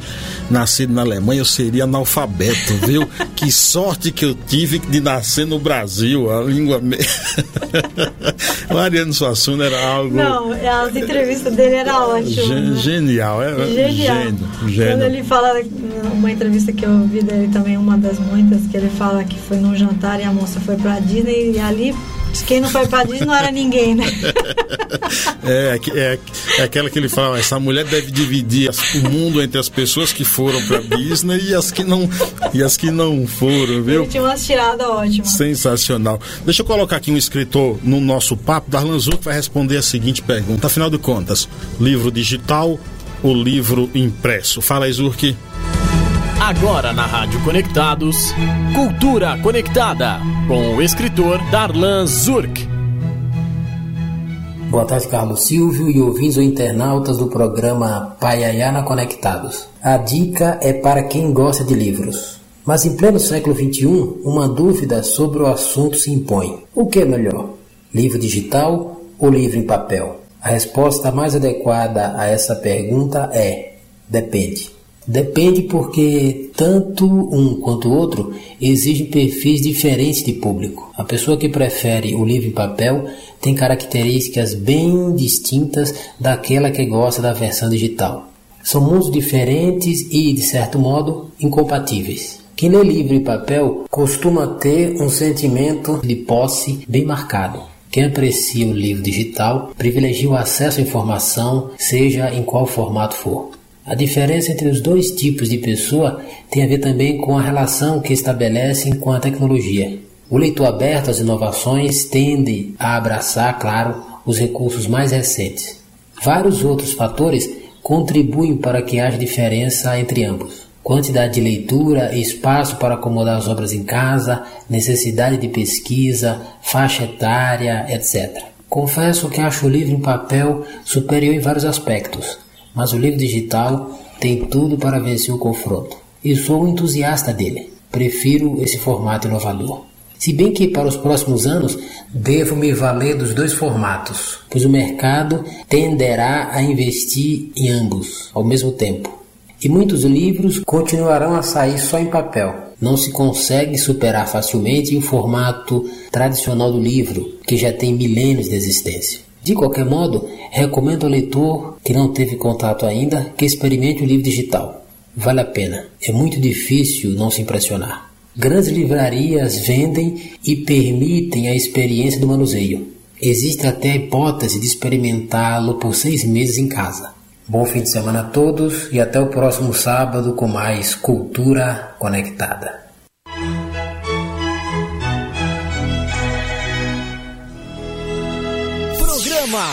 nascido na Alemanha eu seria analfabeto, viu? que sorte que eu tive de nascer no Brasil, a língua... o Ariano Suassuna era algo... Não, as entrevistas dele eram ótimas. Gen Genial, é, é genial. Gênio, gênio. Quando ele fala, uma entrevista que eu ouvi dele também, uma das muitas, que ele fala que foi num jantar e a moça foi pra Disney e ali quem não foi para Disney não era ninguém, né? é, é, é, aquela que ele fala, essa mulher deve dividir o mundo entre as pessoas que foram para Disney e as que não e as que não foram, viu? Ele tinha uma tirada ótima. Sensacional. Deixa eu colocar aqui um escritor no nosso papo, Darlan Zuc vai responder a seguinte pergunta. Afinal de contas, livro digital ou livro impresso? Fala aí, Zurk. Agora na Rádio Conectados, Cultura Conectada, com o escritor Darlan Zurk. Boa tarde, Carlos Silvio e ouvintes ou internautas do programa Paiayana Conectados. A dica é para quem gosta de livros. Mas em pleno século XXI, uma dúvida sobre o assunto se impõe. O que é melhor? Livro digital ou livro em papel? A resposta mais adequada a essa pergunta é: depende. Depende porque tanto um quanto o outro exigem perfis diferentes de público. A pessoa que prefere o livro em papel tem características bem distintas daquela que gosta da versão digital. São mundos diferentes e, de certo modo, incompatíveis. Quem lê livro em papel costuma ter um sentimento de posse bem marcado. Quem aprecia o livro digital privilegia o acesso à informação, seja em qual formato for. A diferença entre os dois tipos de pessoa tem a ver também com a relação que estabelecem com a tecnologia. O leitor aberto às inovações tende a abraçar, claro, os recursos mais recentes. Vários outros fatores contribuem para que haja diferença entre ambos. Quantidade de leitura, espaço para acomodar as obras em casa, necessidade de pesquisa, faixa etária, etc. Confesso que acho o livro em papel superior em vários aspectos, mas o livro digital tem tudo para vencer o confronto. E sou um entusiasta dele. Prefiro esse formato inovador. Se bem que para os próximos anos devo me valer dos dois formatos, pois o mercado tenderá a investir em ambos ao mesmo tempo. E muitos livros continuarão a sair só em papel. Não se consegue superar facilmente o formato tradicional do livro, que já tem milênios de existência. De qualquer modo, recomendo ao leitor que não teve contato ainda que experimente o livro digital. Vale a pena. É muito difícil não se impressionar. Grandes livrarias vendem e permitem a experiência do manuseio. Existe até a hipótese de experimentá-lo por seis meses em casa. Bom fim de semana a todos e até o próximo sábado com mais Cultura Conectada.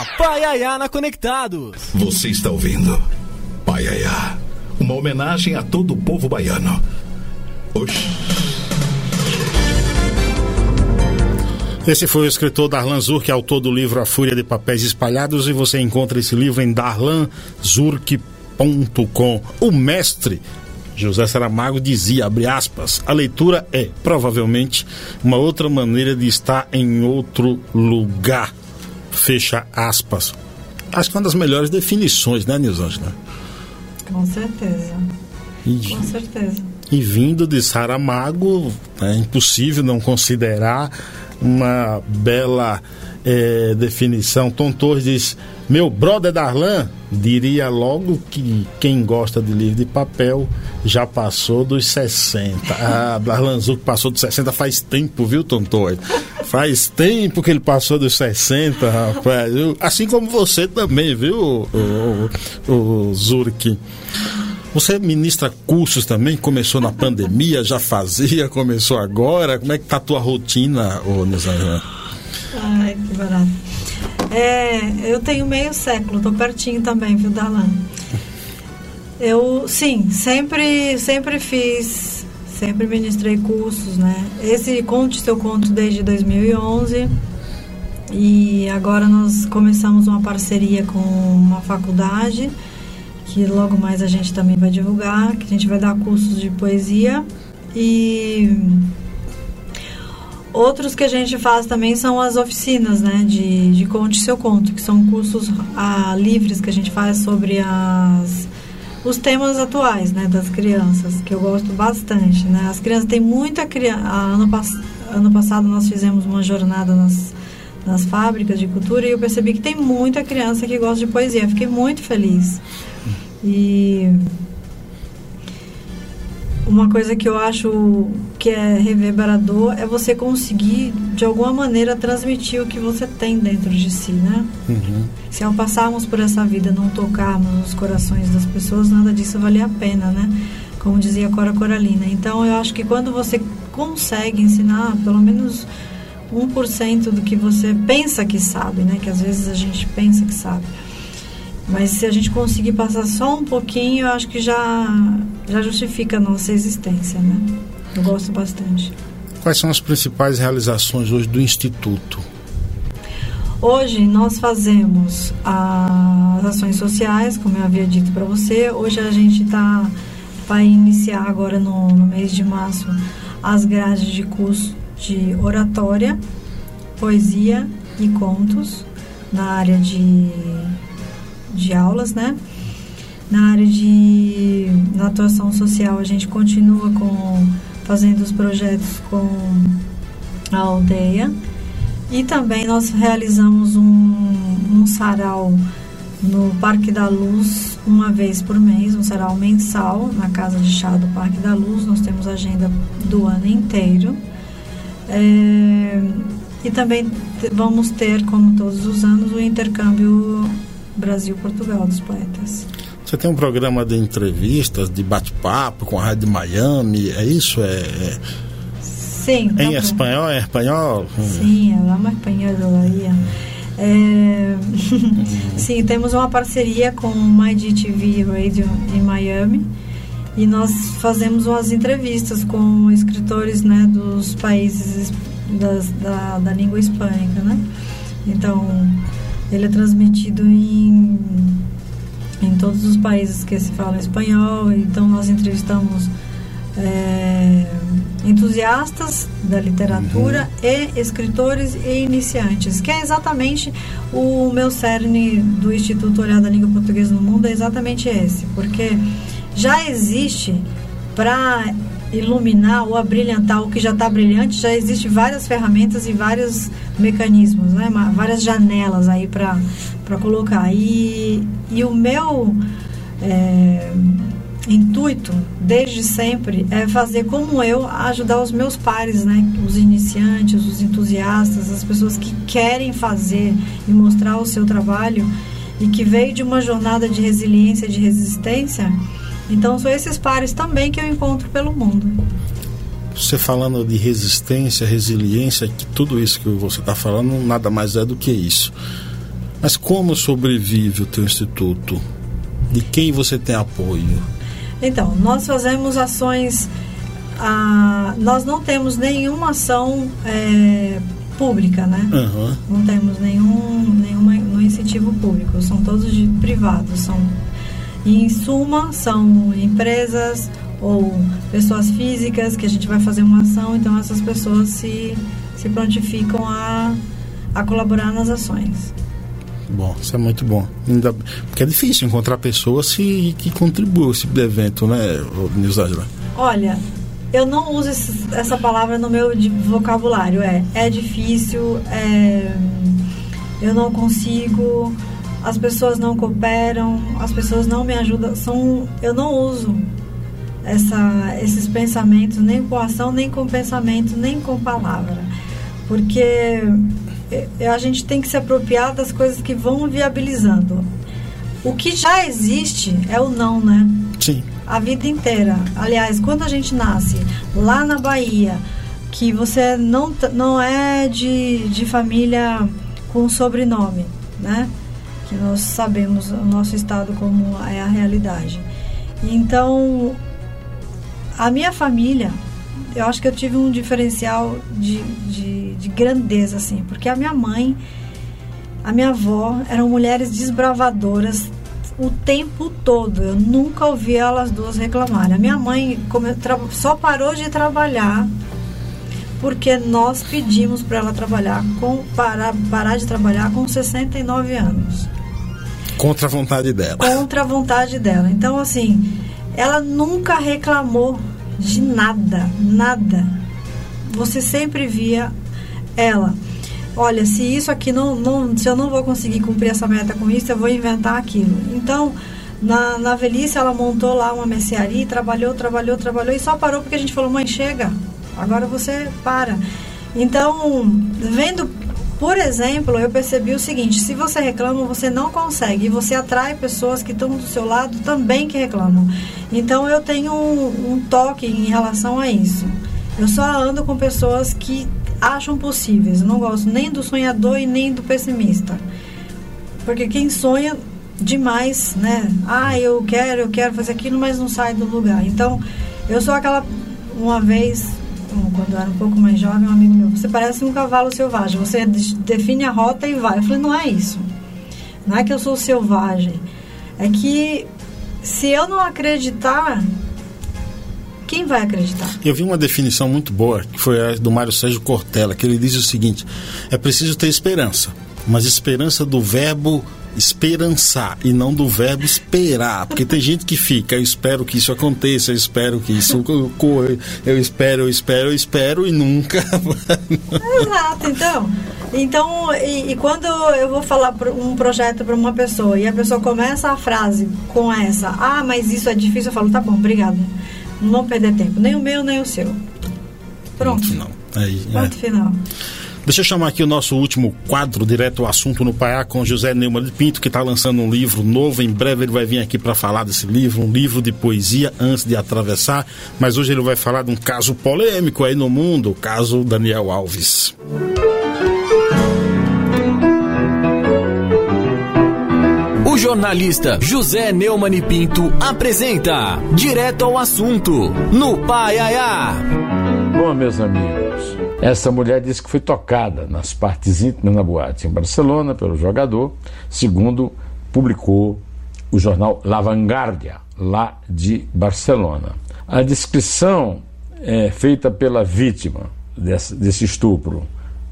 Programa Paiaiana Conectados. Você está ouvindo Paiaiá, uma homenagem a todo o povo baiano. Oxi. Esse foi o escritor Darlan Zurk, autor do livro A Fúria de Papéis Espalhados, e você encontra esse livro em darlanzurk.com. O mestre José Saramago dizia, abre aspas, a leitura é, provavelmente, uma outra maneira de estar em outro lugar. Fecha aspas. Acho que é uma das melhores definições, né, Nilzângela? Com certeza. E, Com certeza. E vindo de Saramago, é impossível não considerar uma bela é, definição. Tom Torres diz: Meu brother Darlan diria logo que quem gosta de livro de papel já passou dos 60. Ah, Darlan Zuc passou dos 60 faz tempo, viu, Tom Torres? Faz tempo que ele passou dos 60, rapaz. Assim como você também, viu, o, o, o Zurk. Você ministra cursos também? Começou na pandemia, já fazia, começou agora? Como é que tá a tua rotina, ô Nizam? Ai, que barato. É, eu tenho meio século, tô pertinho também, viu, Dalan? Eu, sim, sempre, sempre fiz, sempre ministrei cursos, né? Esse Conte Seu Conto desde 2011 e agora nós começamos uma parceria com uma faculdade que logo mais a gente também vai divulgar, que a gente vai dar cursos de poesia e outros que a gente faz também são as oficinas, né, de, de conte seu conto, que são cursos ah, livres que a gente faz sobre as os temas atuais, né, das crianças, que eu gosto bastante, né? As crianças têm muita criança. Ano, pass ano passado nós fizemos uma jornada nas, nas fábricas de cultura e eu percebi que tem muita criança que gosta de poesia. Fiquei muito feliz. E uma coisa que eu acho que é reverberador é você conseguir, de alguma maneira, transmitir o que você tem dentro de si, né? Uhum. Se ao passarmos por essa vida não tocarmos os corações das pessoas, nada disso valia a pena, né? Como dizia Cora Coralina. Então, eu acho que quando você consegue ensinar, pelo menos 1% do que você pensa que sabe, né? Que às vezes a gente pensa que sabe mas se a gente conseguir passar só um pouquinho, eu acho que já, já justifica a nossa existência, né? Eu gosto bastante. Quais são as principais realizações hoje do Instituto? Hoje nós fazemos as ações sociais, como eu havia dito para você. Hoje a gente tá, vai iniciar agora no, no mês de março as grades de curso de oratória, poesia e contos na área de de aulas, né? Na área de na atuação social, a gente continua com fazendo os projetos com a aldeia. E também nós realizamos um, um sarau no Parque da Luz uma vez por mês, um sarau mensal na Casa de Chá do Parque da Luz. Nós temos agenda do ano inteiro. É, e também vamos ter, como todos os anos, o intercâmbio Brasil-Portugal dos poetas. Você tem um programa de entrevistas, de bate-papo com a Rádio Miami, é isso? É, é... Sim. Em espanhol? É espanhol? Sim, hablamos espanhol todavía. É... Sim, temos uma parceria com o MyDTV Radio em Miami e nós fazemos umas entrevistas com escritores né, dos países das, da, da língua hispânica, né? Então, ele é transmitido em, em todos os países que se fala espanhol, então nós entrevistamos é, entusiastas da literatura uhum. e escritores e iniciantes, que é exatamente o meu cerne do Instituto Olhar da Língua Portuguesa no Mundo, é exatamente esse, porque já existe para iluminar ou abrilhantar o que já está brilhante, já existe várias ferramentas e vários mecanismos, né? várias janelas aí para colocar. E, e o meu é, intuito, desde sempre, é fazer como eu, ajudar os meus pares, né? os iniciantes, os entusiastas, as pessoas que querem fazer e mostrar o seu trabalho e que veio de uma jornada de resiliência, de resistência então são esses pares também que eu encontro pelo mundo. Você falando de resistência, resiliência, que tudo isso que você está falando nada mais é do que isso. Mas como sobrevive o teu instituto? De quem você tem apoio? Então, nós fazemos ações. Ah, nós não temos nenhuma ação é, pública, né? Uhum. Não temos nenhum, nenhuma, nenhum incentivo público. São todos de privados, são e, em suma, são empresas ou pessoas físicas que a gente vai fazer uma ação, então essas pessoas se, se prontificam a, a colaborar nas ações. Bom, isso é muito bom. Ainda, porque é difícil encontrar pessoas que, que contribuam esse tipo de evento, né, Nilzadra? Olha, eu não uso esse, essa palavra no meu vocabulário. É, é difícil, é, eu não consigo as pessoas não cooperam, as pessoas não me ajudam, são, eu não uso essa, esses pensamentos nem com ação, nem com pensamento, nem com palavra. Porque a gente tem que se apropriar das coisas que vão viabilizando. O que já existe é o não, né? Sim. A vida inteira. Aliás, quando a gente nasce lá na Bahia, que você não, não é de, de família com sobrenome, né? Que nós sabemos o nosso estado como é a realidade. Então, a minha família, eu acho que eu tive um diferencial de, de, de grandeza, assim, porque a minha mãe, a minha avó eram mulheres desbravadoras o tempo todo. Eu nunca ouvi elas duas reclamarem. A minha mãe só parou de trabalhar porque nós pedimos para ela trabalhar com parar, parar de trabalhar com 69 anos. Contra a vontade dela. Contra a vontade dela. Então, assim, ela nunca reclamou de nada, nada. Você sempre via ela. Olha, se isso aqui não, não, se eu não vou conseguir cumprir essa meta com isso, eu vou inventar aquilo. Então, na, na velhice, ela montou lá uma mercearia, trabalhou, trabalhou, trabalhou e só parou porque a gente falou: mãe, chega, agora você para. Então, vendo por exemplo, eu percebi o seguinte: se você reclama, você não consegue. E você atrai pessoas que estão do seu lado também que reclamam. Então eu tenho um, um toque em relação a isso. Eu só ando com pessoas que acham possíveis. Eu não gosto nem do sonhador e nem do pessimista. Porque quem sonha demais, né? Ah, eu quero, eu quero fazer aquilo, mas não sai do lugar. Então, eu sou aquela. Uma vez, quando eu era um pouco mais jovem, um amigo meu, você parece um cavalo selvagem, você define a rota e vai. Eu falei, não é isso. Não é que eu sou selvagem. É que se eu não acreditar, quem vai acreditar? Eu vi uma definição muito boa, que foi a do Mário Sérgio Cortella, que ele diz o seguinte: é preciso ter esperança, mas esperança do verbo esperançar e não do verbo esperar, porque tem gente que fica, eu espero que isso aconteça, eu espero que isso ocorra, eu espero, eu espero, eu espero e nunca. Exato, então. Então, e, e quando eu vou falar um projeto para uma pessoa e a pessoa começa a frase com essa, ah, mas isso é difícil, eu falo, tá bom, obrigado. Não vamos perder tempo, nem o meu, nem o seu. Pronto. Ponto final. Aí, Ponto é. final. Deixa eu chamar aqui o nosso último quadro, direto ao assunto no Paiá, com José Neumann de Pinto, que está lançando um livro novo. Em breve ele vai vir aqui para falar desse livro, um livro de poesia antes de atravessar. Mas hoje ele vai falar de um caso polêmico aí no mundo, o caso Daniel Alves. O jornalista José Neumann e Pinto apresenta Direto ao Assunto, no Pai Aiá. Bom, meus amigos, essa mulher disse que foi tocada nas partes íntimas na boate em Barcelona pelo jogador, segundo publicou o jornal La Vanguardia, lá de Barcelona. A descrição é feita pela vítima desse, desse estupro,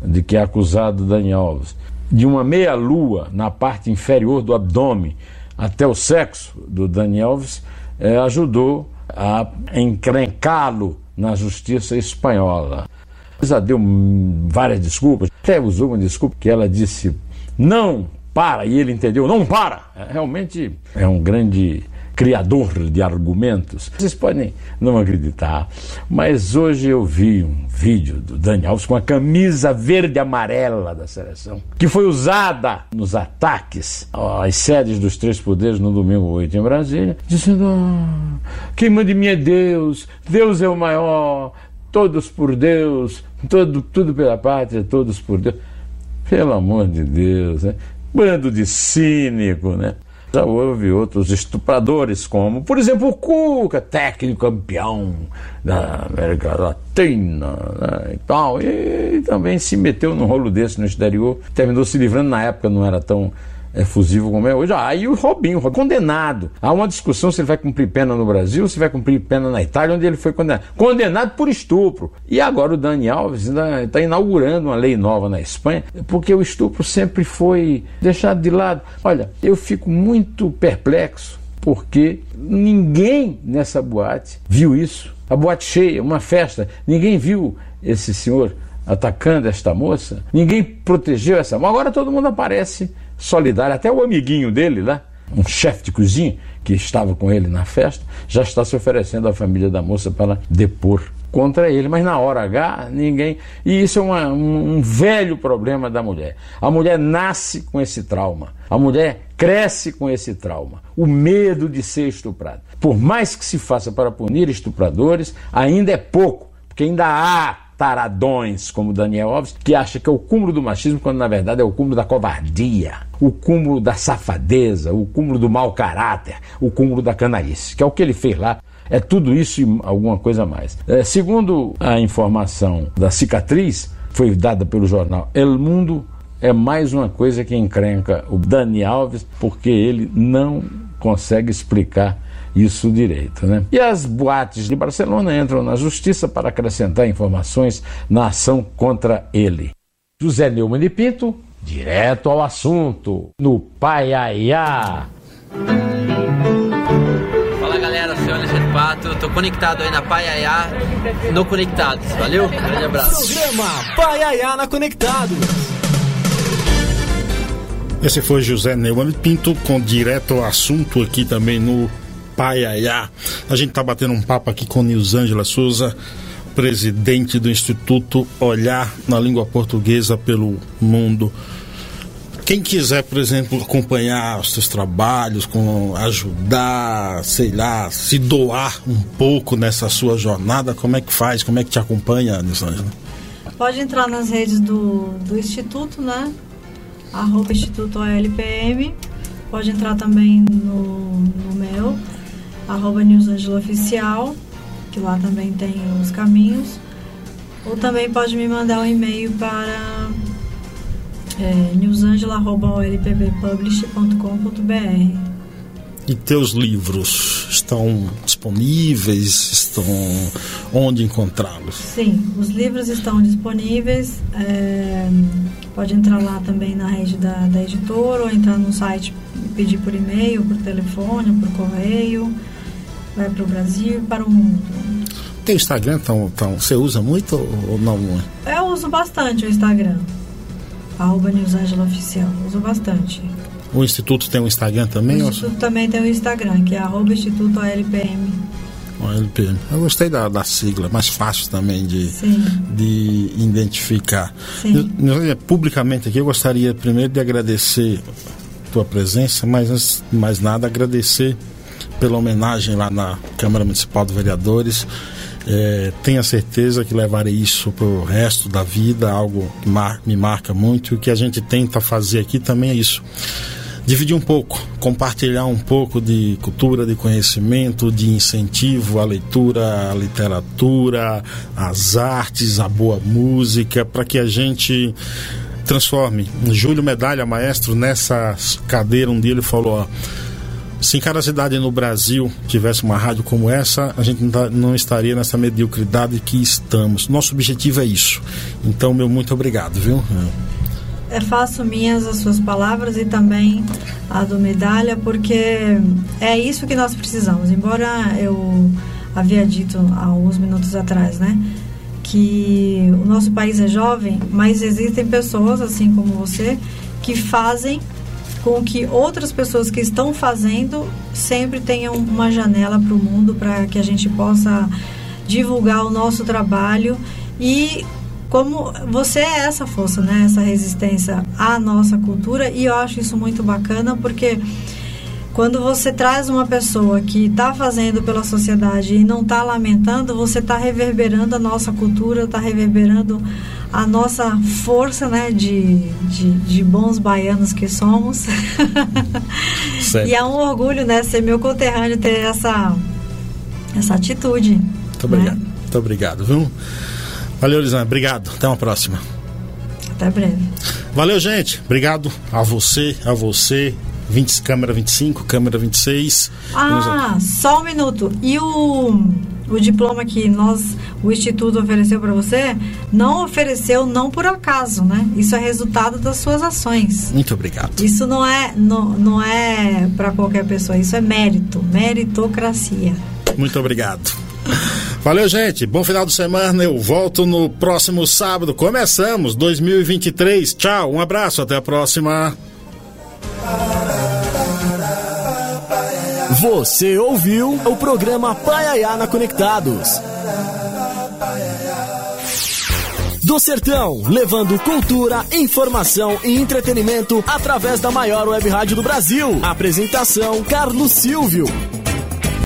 de que é acusado Daniel Alves, de uma meia-lua na parte inferior do abdômen até o sexo do Daniel Alves, é, ajudou a encrencá-lo na justiça espanhola. Ela deu várias desculpas, até usou uma desculpa que ela disse não para, e ele entendeu, não para. É, realmente é um grande criador de argumentos. Vocês podem não acreditar, mas hoje eu vi um vídeo do Dani Alves com a camisa verde amarela da seleção, que foi usada nos ataques às sedes dos três poderes no domingo 8 em Brasília, dizendo: ah, quem manda em mim é Deus, Deus é o maior, todos por Deus, todo, tudo pela pátria, todos por Deus. Pelo amor de Deus, né? Bando de cínico, né? Já houve outros estupradores, como, por exemplo, o Cuca, técnico campeão da América Latina né, e tal, e, e também se meteu num rolo desse no exterior, terminou se livrando na época, não era tão é, fusível como é hoje. Ah, o Robinho, condenado. Há uma discussão se ele vai cumprir pena no Brasil, se vai cumprir pena na Itália, onde ele foi condenado. Condenado por estupro. E agora o Dani Alves está inaugurando uma lei nova na Espanha, porque o estupro sempre foi deixado de lado. Olha, eu fico muito perplexo, porque ninguém nessa boate viu isso. A boate cheia, uma festa, ninguém viu esse senhor atacando esta moça, ninguém protegeu essa moça. Agora todo mundo aparece solidário, até o amiguinho dele lá, um chefe de cozinha que estava com ele na festa, já está se oferecendo à família da moça para depor contra ele, mas na hora H ninguém. E isso é uma, um, um, velho problema da mulher. A mulher nasce com esse trauma, a mulher cresce com esse trauma, o medo de ser estuprada. Por mais que se faça para punir estupradores, ainda é pouco, porque ainda há taradões como Daniel Alves, que acha que é o cúmulo do machismo, quando na verdade é o cúmulo da covardia, o cúmulo da safadeza, o cúmulo do mau caráter, o cúmulo da canalice, que é o que ele fez lá. É tudo isso e alguma coisa mais. É, segundo a informação da cicatriz, foi dada pelo jornal El Mundo, é mais uma coisa que encrenca o Dani Alves, porque ele não consegue explicar isso direito. Né? E as boates de Barcelona entram na justiça para acrescentar informações na ação contra ele. José Neumann de Pinto, direto ao assunto, no Paiaiá. Fala galera, sou Alexandre Pato, tô conectado aí na Paiaiá, no Conectados. Valeu, grande abraço. Programa Paiaiá na Conectados. Esse foi José Neumann Pinto com direto ao assunto aqui também no Paiaiá. A gente está batendo um papo aqui com Nilzângela Souza, presidente do Instituto Olhar na Língua Portuguesa pelo Mundo. Quem quiser, por exemplo, acompanhar os seus trabalhos, com ajudar, sei lá, se doar um pouco nessa sua jornada, como é que faz? Como é que te acompanha, Nilzângela? Pode entrar nas redes do, do Instituto, né? Arroba Instituto OLPM. Pode entrar também no, no meu arroba Newsangela Oficial, que lá também tem os caminhos. Ou também pode me mandar um e-mail para é, newsangela.olpbpublish.com.br e teus livros estão disponíveis? Estão onde encontrá-los? Sim, os livros estão disponíveis. É, Pode entrar lá também na rede da, da editora ou entrar no site pedir por e-mail, por telefone, por correio. Vai para o Brasil e para o mundo. Tem Instagram, então, então você usa muito ou não? Eu uso bastante o Instagram. Arroba Newsangela Oficial. Uso bastante. O Instituto tem um Instagram também? O Instituto ou... também tem um Instagram, que é arroba Instituto OLPM. OLPM. Eu gostei da, da sigla, mais fácil também de, de identificar. Sim. Eu, publicamente aqui, eu gostaria primeiro de agradecer tua presença, mas antes de mais nada, agradecer pela homenagem lá na Câmara Municipal de Vereadores. É, tenha certeza que levarei isso para o resto da vida, algo que mar me marca muito. E o que a gente tenta fazer aqui também é isso dividir um pouco, compartilhar um pouco de cultura, de conhecimento, de incentivo à leitura, à literatura, às artes, à boa música, para que a gente transforme. Júlio Medalha, maestro, nessa cadeira um dia ele falou: ó, se cada cidade no Brasil tivesse uma rádio como essa, a gente não estaria nessa mediocridade que estamos. Nosso objetivo é isso. Então, meu muito obrigado, viu? é, faço minhas as suas palavras e também a do Medalha, porque é isso que nós precisamos. Embora eu havia dito há alguns minutos atrás, né? Que o nosso país é jovem, mas existem pessoas, assim como você, que fazem com que outras pessoas que estão fazendo sempre tenham uma janela para o mundo para que a gente possa divulgar o nosso trabalho e como você é essa força, né? Essa resistência à nossa cultura e eu acho isso muito bacana porque quando você traz uma pessoa que está fazendo pela sociedade e não está lamentando, você está reverberando a nossa cultura, está reverberando a nossa força né, de, de, de bons baianos que somos. e é um orgulho né, ser meu conterrâneo ter essa, essa atitude. Muito obrigado. Né? Muito obrigado, viu? Valeu, Lisana. Obrigado. Até uma próxima. Até breve. Valeu, gente. Obrigado a você, a você. 20, câmera 25, câmera 26. Ah, só um minuto. E o, o diploma que nós, o Instituto ofereceu para você, não ofereceu não por acaso, né? Isso é resultado das suas ações. Muito obrigado. Isso não é, não, não é para qualquer pessoa, isso é mérito, meritocracia. Muito obrigado. Valeu, gente. Bom final de semana. Eu volto no próximo sábado. Começamos 2023. Tchau, um abraço, até a próxima. Você ouviu o programa Paiaiana Conectados. Do Sertão, levando cultura, informação e entretenimento através da maior web rádio do Brasil. Apresentação: Carlos Silvio.